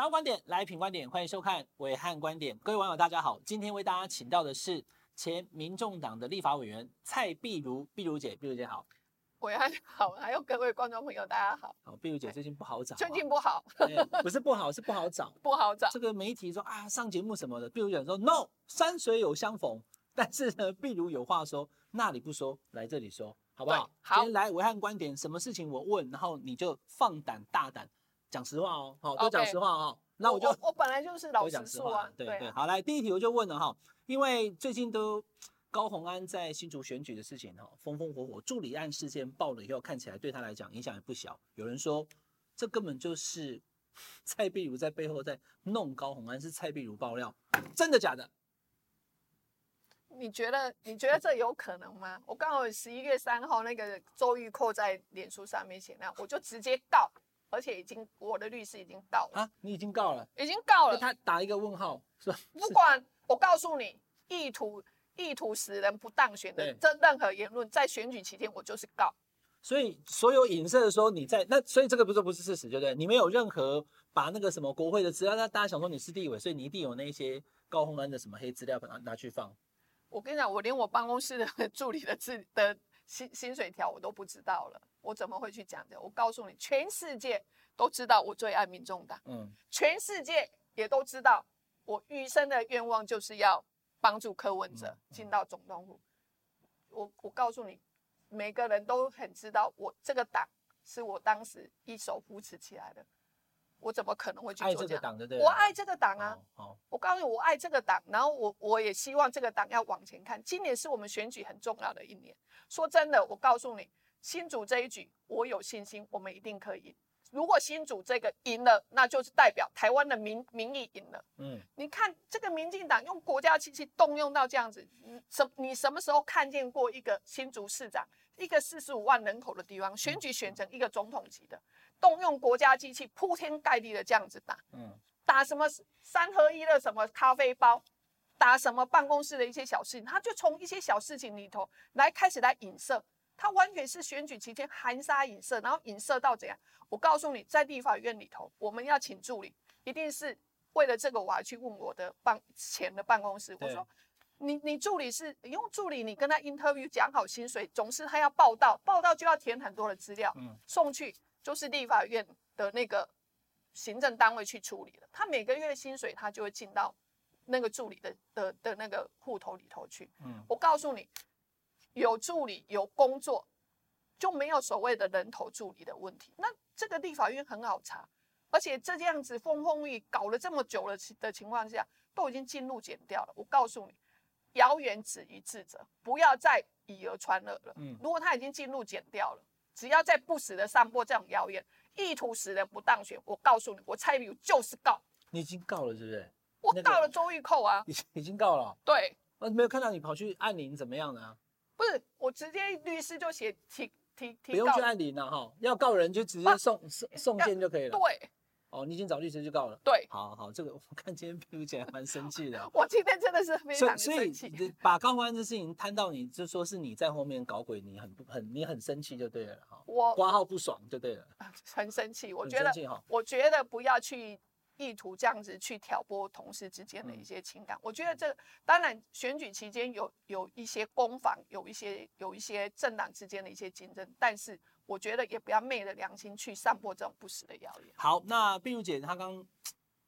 想要观点来品观点，欢迎收看伟汉观点。各位网友大家好，今天为大家请到的是前民众党的立法委员蔡碧如，碧如姐，碧如姐好。伟汉好，还有各位观众朋友大家好。好，碧如姐最近不好找，最近不好，不是不好，是不好找，不好找。这个媒体说啊，上节目什么的，碧如姐说 no，山水有相逢，但是呢，碧如有话说，那里不说，来这里说。好不好？好，今天来暐瀚观点，什么事情我问，然后你就放胆大胆讲实话哦，好，都讲实话哦。那我就我，我本来就是老实说啊，对对。好，来第一题我就问了哈，因为最近都高宏安在新竹选举的事情哈，风风火火，助理案事件爆了以后，看起来对他来讲影响也不小。有人说这根本就是 蔡碧如在背后在弄高宏安，是蔡碧如爆料，真的假的？你觉得你觉得这有可能吗？我刚好十一月三号那个周玉蔻在脸书上面写那，我就直接告，而且已经我的律师已经告了啊，你已经告了，已经告了，他打一个问号是吧？不管，我告诉你，意图意图使人不当选的这任何言论，在选举期间我就是告。所以所有影射的时候你在那，所以这个不是不是事实，对不对？你没有任何把那个什么国会的资料，那大家想说你是地委，所以你一定有那些高虹安的什么黑资料，把它拿去放。我跟你讲，我连我办公室的 助理的资的薪薪水条我都不知道了，我怎么会去讲的？我告诉你，全世界都知道我最爱民众党，嗯，全世界也都知道我余生的愿望就是要帮助柯文哲进到总统府。我我告诉你，每个人都很知道，我这个党是我当时一手扶持起来的。我怎么可能会去做这样？对对我爱这个党啊！我告诉你，我爱这个党，然后我我也希望这个党要往前看。今年是我们选举很重要的一年。说真的，我告诉你，新竹这一局，我有信心，我们一定可以赢。如果新竹这个赢了，那就是代表台湾的民民意赢了。嗯，你看这个民进党用国家机器动用到这样子，什你什么时候看见过一个新竹市长？一个四十五万人口的地方，选举选成一个总统级的，动用国家机器铺天盖地的这样子打，嗯，打什么三合一的什么咖啡包，打什么办公室的一些小事情，他就从一些小事情里头来开始来影射，他完全是选举期间含沙影射，然后影射到怎样？我告诉你，在立法院里头，我们要请助理，一定是为了这个，我还去问我的办前的办公室，我说。你你助理是你用助理，你跟他 interview 讲好薪水，总是他要报到，报到就要填很多的资料，嗯，送去就是立法院的那个行政单位去处理了。他每个月的薪水他就会进到那个助理的的的那个户头里头去。嗯，我告诉你，有助理有工作，就没有所谓的人头助理的问题。那这个立法院很好查，而且这样子风风雨雨搞了这么久了的情况下，都已经进入检掉了。我告诉你。谣言止于智者，不要再以讹传讹了。嗯，如果他已经进入检掉了，只要再不死的散播这种谣言，意图使人不当选，我告诉你，我蔡壁如就是告。你已经告了是不是？我告了周玉蔻啊。已已经告了。对。我没有看到你跑去按铃怎么样呢？不是，我直接律师就写提提提。不用去按铃了哈，要告人就直接送送送件就可以了。对。哦，你已经找律师就告了。对，好好，这个我看今天壁如姐还蛮生气的。我今天真的是非常生气。所以，所以把高虹安这事情摊到你，就说是你在后面搞鬼，你很不很你很生气就对了哈。我挂号不爽就对了。很生气，我觉得，我觉得不要去。意图这样子去挑拨同事之间的一些情感，嗯、我觉得这当然选举期间有有一些攻防，有一些有一些政党之间的一些竞争，但是我觉得也不要昧着良心去散播这种不实的谣言。好，那碧如姐她刚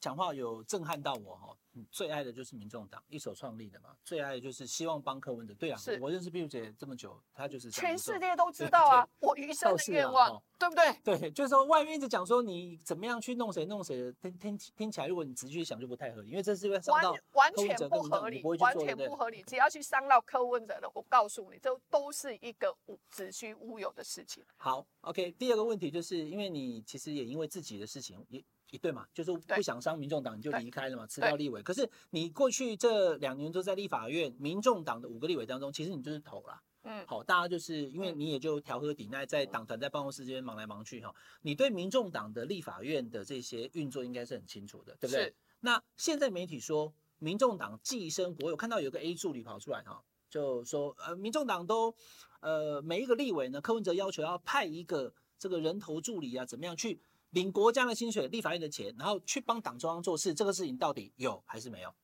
讲话有震撼到我哈。最爱的就是民众党一手创立的嘛，最爱的就是希望帮柯文哲。对啊，我认识碧如姐这么久，她就是全世界都知道啊，我余生的愿望，啊、对不对？对，就是说外面一直讲说你怎么样去弄谁弄谁的，听听听起来，如果你仔细去想就不太合理，因为这是会伤到完全不合理，完全不合理。只要去伤到柯文哲的，我告诉你，这都是一个子虚乌有的事情。好，OK，第二个问题就是因为你其实也因为自己的事情也。对嘛，就是不想伤民众党，你就离开了嘛，辞掉立委。可是你过去这两年都在立法院，民众党的五个立委当中，其实你就是头啦。嗯，好，大家就是因为你也就调和抵赖，在党团在办公室这边忙来忙去哈。你对民众党的立法院的这些运作应该是很清楚的，对不对？是。那现在媒体说民众党寄生，我有看到有个 A 助理跑出来哈，就说呃，民众党都呃每一个立委呢，柯文哲要求要派一个这个人头助理啊，怎么样去？领国家的薪水、立法院的钱，然后去帮党中央做事，这个事情到底有还是没有？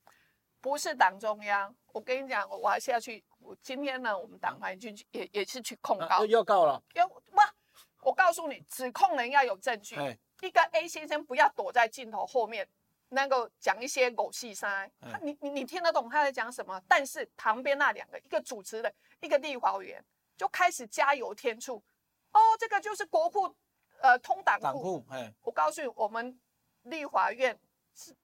不是党中央，我跟你讲，我还是要去。我今天呢，我们党团进去也也是去控告，又告了。要不，我告诉你，指控人要有证据。一个 A 先生不要躲在镜头后面，那个讲一些狗屁塞。你你你听得懂他在讲什么？但是旁边那两个，一个主持人，一个立法委员，就开始加油添醋。哦，这个就是国库，呃，通党库。我告诉你，我们立法院是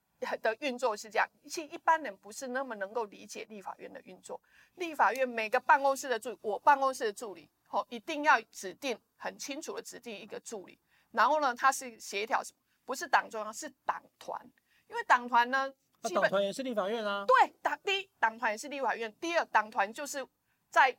的运作是这样，其实一般人不是那么能够理解立法院的运作。立法院每个办公室的助理，我办公室的助理，哦，一定要指定很清楚的指定一个助理。然后呢，他是协调，不是党中央，是党团。因为党团呢，基本党团也是立法院啊。对，党第一，党团也是立法院。第二，党团就是在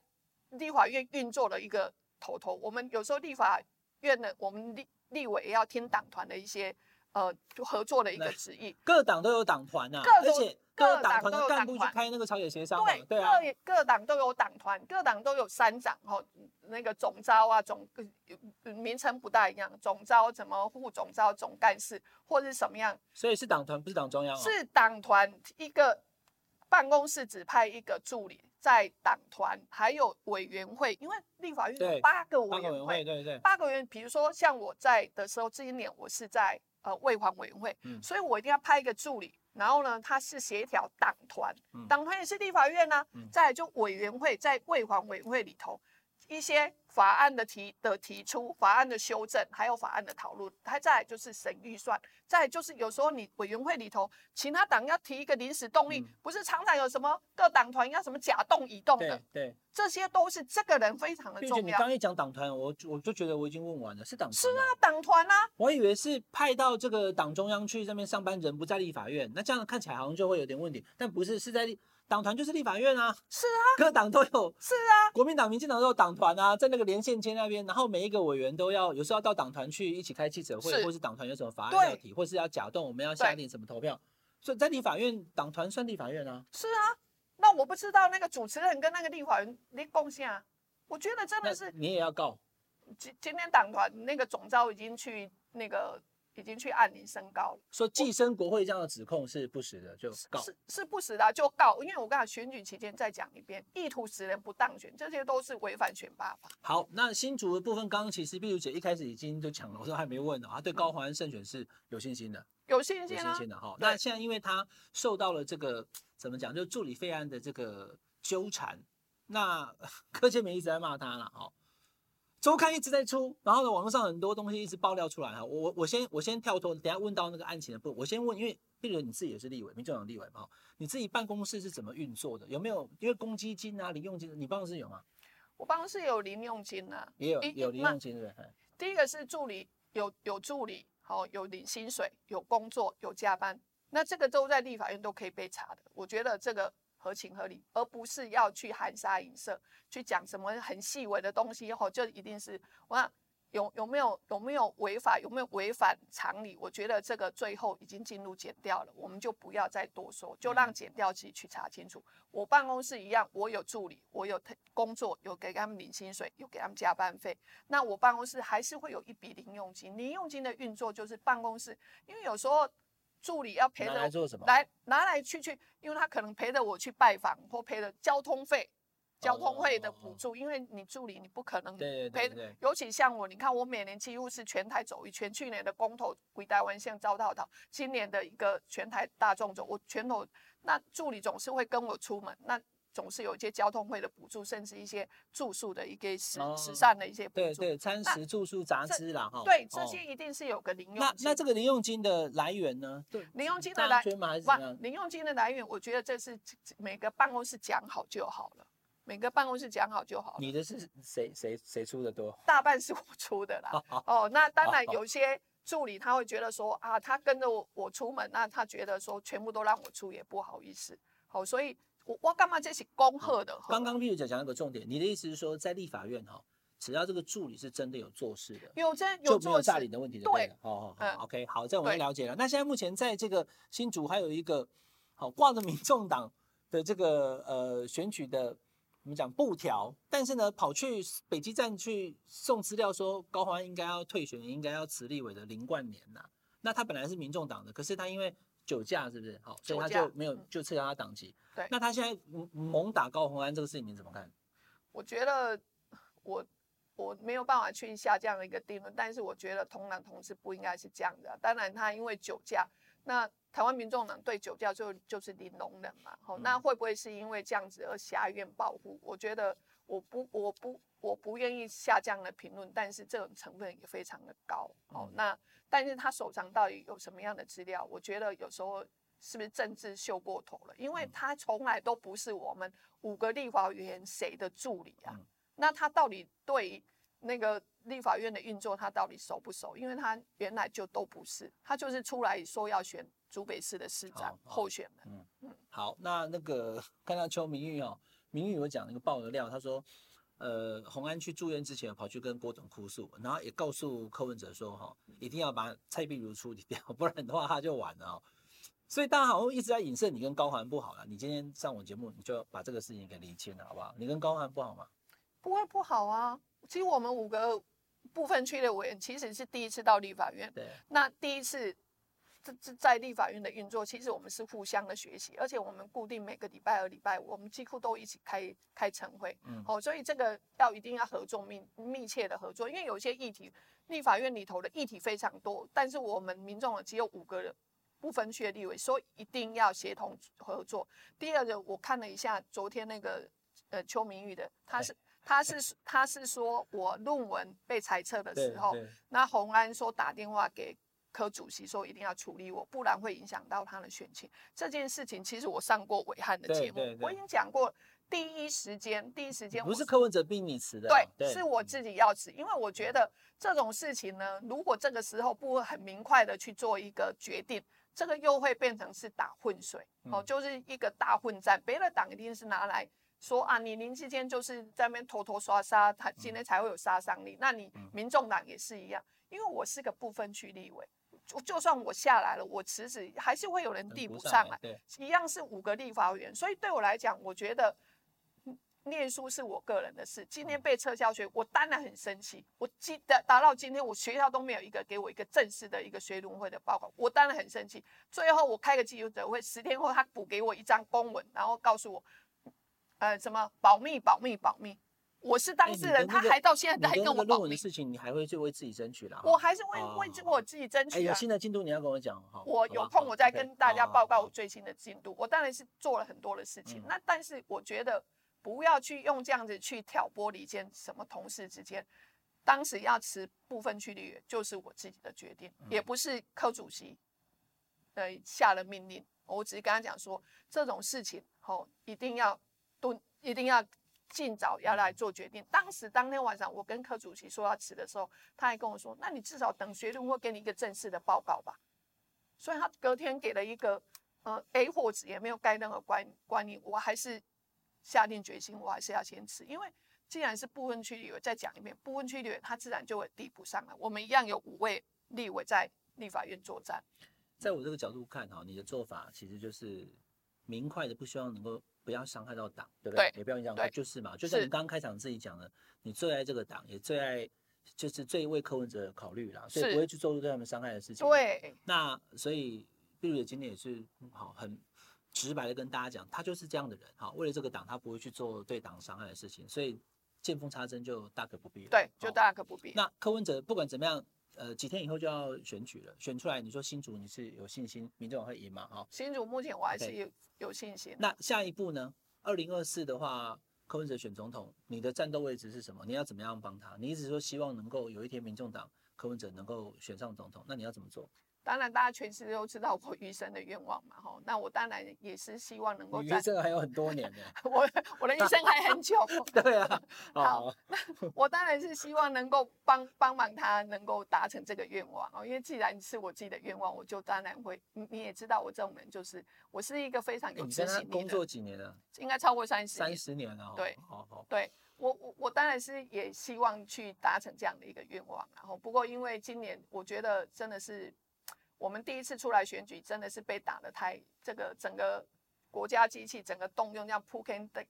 立法院运作的一个头头。我们有时候立法院的，我们立立委也要听党团的一些呃合作的一个旨意。各党都有党团啊，各而且。各党团的干部去开那个朝野协商，对对啊，各各党都有党团，各党都有三长哈，那个总召啊总名称不大一样，总召怎么副总召总干事或者是什么样，所以是党团不是党中央，是党团一个办公室只派一个助理在党团，还有委员会，因为立法院有八个委员会，对对八个委员，比如说像我在的时候，这一年我是在呃卫环委员会，所以我一定要派一个助理。然后呢，他是协调党团，党团也是立法院呢、啊。再来就委员会在卫环委员会里头，一些法案的提的提出，法案的修正，还有法案的讨论，还再来就是审预算，再来就是有时候你委员会里头，其他党要提一个临时动议，不是常常有什么各党团要什么甲动乙动的，对，对这些都是这个人非常的重要。你刚一讲党团，我我就觉得我已经问完了，是党团？是啊，党团啊。我以为是派到这个党中央去这边上班，人不在立法院，那这样看起来好像就会有点问题，但不是，是在立。党团就是立法院啊，是啊，各党都有，是啊，国民党、民进党都有党团啊，在那个连线街那边，然后每一个委员都要有时候要到党团去一起开记者会，是或是党团有什么法案要提，或是要假动，我们要下令什么投票，所以在立法院，党团算立法院啊。是啊，那我不知道那个主持人跟那个立法院你贡献啊，我觉得真的是你也要告。今今天党团那个总召已经去那个。已经去按年升高了，说寄生国会这样的指控是不实的，就告是是不实的就告，因为我刚才选举期间再讲一遍，意图使人不当选，这些都是违反选罢法。好，那新竹的部分，刚刚其实碧如姐一开始已经就讲了，我说还没问呢，她对高虹安胜选是有信心的，有信心、啊，有信心的哈。那现在因为他受到了这个怎么讲，就助理费案的这个纠缠，那柯建铭一直在骂他了，哈。周刊一直在出，然后呢，网络上很多东西一直爆料出来哈。我我先我先跳脱，等下问到那个案情的部分，我先问，因为毕竟你自己也是立委，民进党立委嘛，你自己办公室是怎么运作的？有没有因为公积金啊、零用金，你办公室有吗？我办公室有零用金啊，也有有零用金的。第一个是助理有有助理，好有领薪水，有工作有加班，那这个都在立法院都可以被查的。我觉得这个。合情合理，而不是要去含沙隐射，去讲什么很细微的东西，吼，就一定是我看有有没有有没有违法，有没有违反常理？我觉得这个最后已经进入检调了，我们就不要再多说，就让检调自己去查清楚。我办公室一样，我有助理，我有工作，有给他们领薪水，有给他们加班费。那我办公室还是会有一笔零用金，零用金的运作就是办公室，因为有时候。助理要陪着来做什么？来拿来去去，因为他可能陪着我去拜访，或陪着交通费、交通费的补助。因为你助理你不可能陪，尤其像我，你看我每年几乎是全台走一圈。去年的公投归台湾县遭到讨，今年的一个全台大众走，我全头那助理总是会跟我出门那。总是有一些交通费的补助，甚至一些住宿的一个时时尚的一些补助，对对，餐食住宿杂支啦哈。对，这些一定是有个零用金。那那这个零用金的来源呢？对，零用金的来源，零用金的来源，我觉得这是每个办公室讲好就好了，每个办公室讲好就好了。你的是谁谁谁出的多？大半是我出的啦。哦，那当然有些助理他会觉得说啊，他跟着我我出门，那他觉得说全部都让我出也不好意思。好，所以。我我干嘛这是恭贺的？刚刚碧如姐讲一个重点，你的意思是说，在立法院哈，只要这个助理是真的有做事的，有真有就没有诈领的问题的。对，哦好好，OK，好，这我们了解了。那现在目前在这个新竹还有一个好挂着民众党的这个呃选举的我们讲布条，但是呢，跑去北基站去送资料，说高虹安应该要退选，应该要辞立委的林冠年呐。那他本来是民众党的，可是他因为酒驾，是不是？好，所以他就没有就撤销他党籍。对。那他现在猛打高虹安这个事情，你怎么看？我觉得我我没有办法去下这样的一个定论，但是我觉得同党同志不应该是这样的。当然，他因为酒驾，那。台湾民众党对酒驾就就是零容忍嘛，好，那会不会是因为这样子而挟怨报复？我觉得我不我不我不愿意下这样的评论，但是这种成分也非常的高，好，那但是他手上到底有什么样的资料？我觉得有时候是不是政治秀过头了？因为他从来都不是我们五个立法委员谁的助理啊，那他到底对那个立法院的运作他到底熟不熟？因为他原来就都不是，他就是出来说要选。竹北市的市长候选人，嗯嗯，好，那那个 看到邱明玉哦，明玉有讲那个爆的料，他说，呃，洪安去住院之前跑去跟郭总哭诉，然后也告诉柯文哲说，哈，一定要把蔡壁如处理掉，不然的话他就完了哦。所以大家好像一直在影射你跟高虹安不好了，你今天上我节目，你就把这个事情给理清了，好不好？你跟高虹安不好吗？不会不好啊，其实我们五个部分区的委员其实是第一次到立法院，对，那第一次。这这在立法院的运作，其实我们是互相的学习，而且我们固定每个礼拜二、礼拜五，我们几乎都一起开开晨会。嗯，好，所以这个要一定要合作密密切的合作，因为有些议题，立法院里头的议题非常多，但是我们民众只有五个人不分区的立委，所以一定要协同合作。第二个，我看了一下昨天那个呃邱明玉的，他是他是他是说我论文被裁撤的时候，那洪安说打电话给。柯主席说一定要处理我，不然会影响到他的选情。这件事情其实我上过伟汉的节目，我已经讲过。第一时间，第一时间不是柯文哲逼你辞的，对，对，是我自己要辞，因为我觉得这种事情呢，如果这个时候不会很明快的去做一个决定，这个又会变成是打混水，哦，就是一个大混战。别的党一定是拿来说啊，你林智坚就是在那边拖拖刷刷，他今天才会有杀伤力。那你民众党也是一样，因为我是个不分区立委。就就算我下来了，我辞职还是会有人递补上来，对，一样是五个立法委员，所以对我来讲，我觉得念书是我个人的事。今天被撤销学，我当然很生气。我记得达到今天，我学校都没有一个给我一个正式的一个学伦会的报告，我当然很生气。最后我开个记者会，十天后他补给我一张公文，然后告诉我，呃，什么保密、保密、保密。我是当事人，欸那个，他还到现在还跟我。论文的事情，你还会去为自己争取啦？我还是为为我自己争取，啊。哎，有新的进度你要跟我讲哈。我有空我再跟大家报告我最新的进度。我当然是做了很多的事情，嗯，那但是我觉得不要去用这样子去挑拨离间什么同事之间。当时要辞部分区立，就是我自己的决定，嗯，也不是科主席呃下了命令。我只是跟他讲说，这种事情吼一定要都一定要。尽早要来做决定。当时当天晚上，我跟柯主席说要辞的时候，他还跟我说：“那你至少等学伦会给你一个正式的报告吧。”所以他隔天给了一个呃 A 货纸，也没有盖任何关关于，我还是下定决心，我还是要先辞。因为既然是部分区立委，再讲一遍，部分区立委他自然就会递补上来。我们一样有五位立委在立法院作战。在我这个角度看哈，你的做法其实就是明快的，不希望能够。不要伤害到党，对不对？对，也不要影响，就是嘛。就像你刚刚开场自己讲的，你最爱这个党，也最爱，就是最为柯文哲考虑啦，所以不会去做出对他们伤害的事情。对。那所以碧如姐今天也是好很直白的跟大家讲，他就是这样的人，好，为了这个党，他不会去做对党伤害的事情，所以见缝插针就大可不必了。对，就大可不必。那柯文哲不管怎么样。呃，几天以后就要选举了，选出来，你说新竹你是有信心，民众会赢吗？哈，新竹目前我还是有有信心。那下一步呢？二零二四的话，柯文哲选总统，你的战斗位置是什么？你要怎么样帮他？你一直说希望能够有一天民众党柯文哲能够选上总统，那你要怎么做？当然，大家全世界都知道我余生的愿望嘛，吼，那我当然也是希望能够。余生还有很多年呢。我我的余生还很久。对啊。好，那我当然是希望能够帮帮忙他，能够达成这个愿望哦。因为既然是我自己的愿望，我就当然会。你你也知道，我这种人就是，我是一个非常有执行力的。工作几年了？应该超过三十。三十年了。对。好好。对我我我当然是也希望去达成这样的一个愿望，然后不过因为今年我觉得真的是。我们第一次出来选举，真的是被打得太这个整个国家机器整个动用，这样铺天的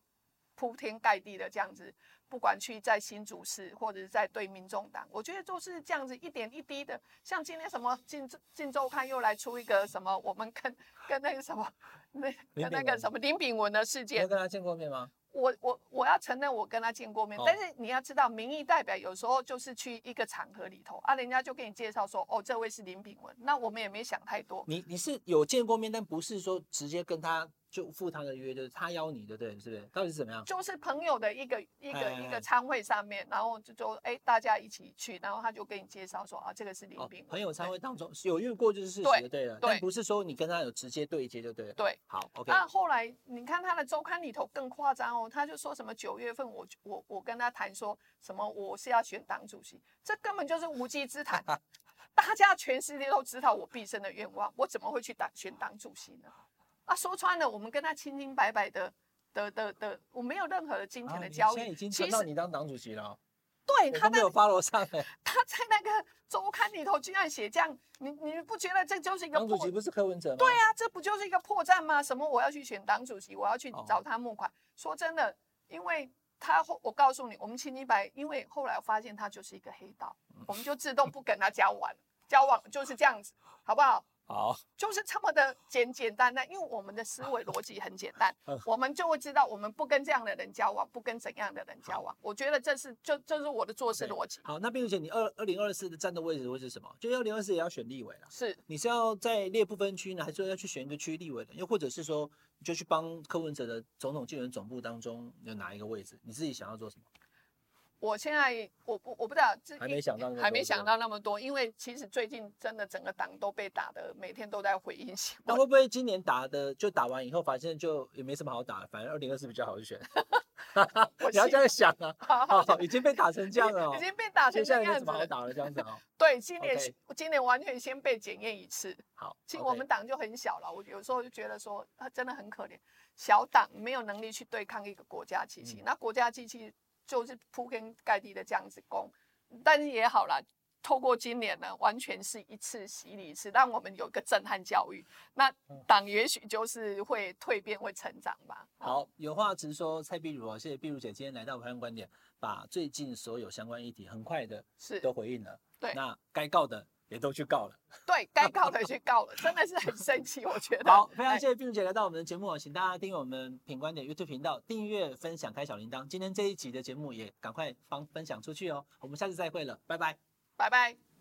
铺天盖地的这样子，不管去在新竹市或者是在对民众党，我觉得就是这样子一点一滴的。像今天什么镜镜周刊又来出一个什么，我们跟跟那个什么那跟那个什么林炳文的事件，你有跟他见过面吗？我我我要承认我跟他见过面，哦、但是你要知道，民意代表有时候就是去一个场合里头啊，人家就给你介绍说，哦，这位是林炳文，那我们也没想太多。你你是有见过面，但不是说直接跟他。就赴他的约，就是他邀你的，对，是不是？到底是怎么样？就是朋友的一个一个一个餐会上面，然后就就，哎，大家一起去，然后他就给你介绍说，啊，这个是林斌。哦。朋友餐会当中有遇过就是事实的，对了，但不是说你跟他有直接对接就对了。对，好，OK。那后来你看他的周刊里头更夸张哦，他就说什么九月份我我我跟他谈说什么我是要选党主席，这根本就是无稽之谈。大家全世界都知道我毕生的愿望，我怎么会去党选党主席呢？啊，说穿了，我们跟他清清白白的的的的，我没有任何的金钱的交易。现在已经轮到你当党主席了。对，他没有 follow 上。他在那个周刊里头居然写这样，你你不觉得这就是一个党主席不是柯文哲吗？对啊，这不就是一个破绽吗？什么我要去选党主席，我要去找他募款。说真的，因为他后我告诉你，我们清清白，因为后来我发现他就是一个黑道，我们就自动不跟他交往，交往就是这样子，好不好？好，就是这么的简简单单，因为我们的思维逻辑很简单，我们就会知道我们不跟这样的人交往，不跟怎样的人交往。我觉得这是就这、就是我的做事逻辑。好，那碧如姐，你二二零二四的站的位置会是什么？就二零二四也要选立委了，是？你是要在列不分区呢，还是说要去选一个区立委的？又或者是说，你就去帮柯文哲的总统竞选总部当中有哪一个位置？你自己想要做什么？我现在我不我不知道，还没想到还没想到那么多，因为其实最近真的整个党都被打的，每天都在回应新闻。那会不会今年打的就打完以后，发现就也没什么好打，反正二零二四比较好选。你要这样想啊，好好好，已经被打成这样了，哦，已经被打成这样子，现在没什么好打了，这样子哦。对，今年.今年完全先被检验一次。好，其实我们党就很小了，我有时候就觉得说，他真的很可怜，小党没有能力去对抗一个国家机器，嗯、那国家机器。就是铺天盖地的这样子攻，但是也好啦，透过今年呢，完全是一次洗礼一次，让我们有一个震撼教育。那党也许就是会蜕变，会成长吧。好，有话直说，蔡碧如啊，谢谢碧如姐今天来到台湾观点，把最近所有相关议题很快的是都回应了。对，那该告的。也都去告了，对该告的去告了，真的是很生气，我觉得。好，非常谢谢碧如姐来到我们的节目，请大家订阅我们品观点 YouTube 频道，订阅、分享、开小铃铛。今天这一集的节目也赶快帮分享出去哦，我们下次再会了，拜拜，拜拜。